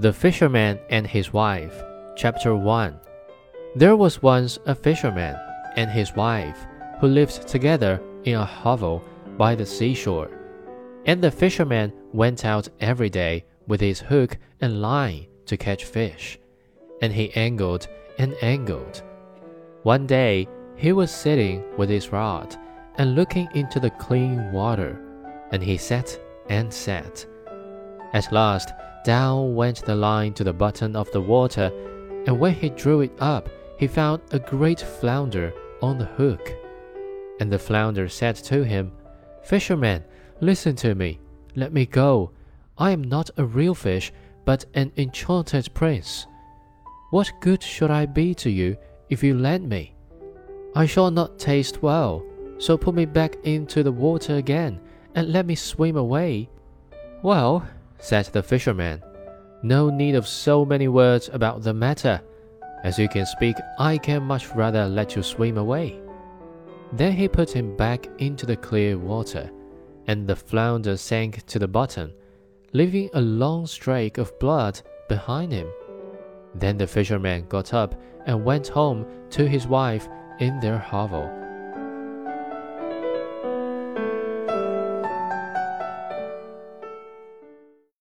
The Fisherman and His Wife, Chapter 1 There was once a fisherman and his wife who lived together in a hovel by the seashore. And the fisherman went out every day with his hook and line to catch fish, and he angled and angled. One day he was sitting with his rod and looking into the clean water, and he sat and sat. At last, down went the line to the bottom of the water, and when he drew it up, he found a great flounder on the hook. And the flounder said to him, Fisherman, listen to me. Let me go. I am not a real fish, but an enchanted prince. What good should I be to you if you lend me? I shall not taste well, so put me back into the water again and let me swim away. Well, said the fisherman. No need of so many words about the matter. As you can speak, I can much rather let you swim away. Then he put him back into the clear water, and the flounder sank to the bottom, leaving a long streak of blood behind him. Then the fisherman got up and went home to his wife in their hovel